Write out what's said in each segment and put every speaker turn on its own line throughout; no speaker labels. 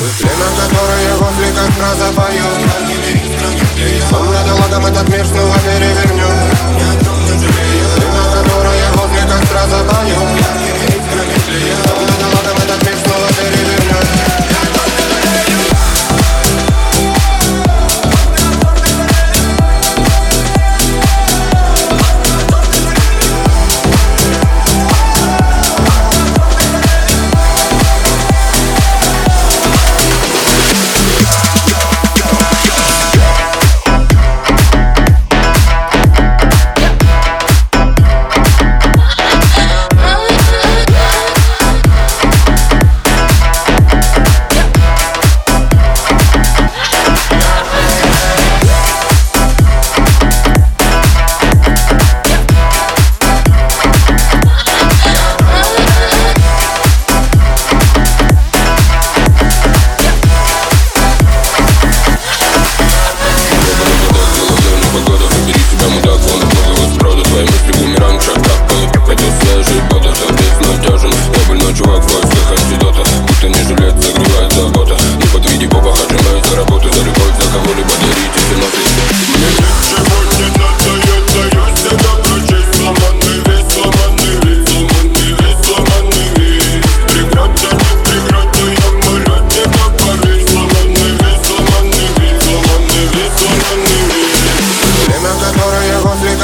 Племя, которое в Африках фраза поет Сон над Don't.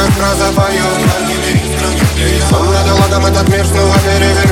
как раза поет Сон над ладом этот мир снова перевернет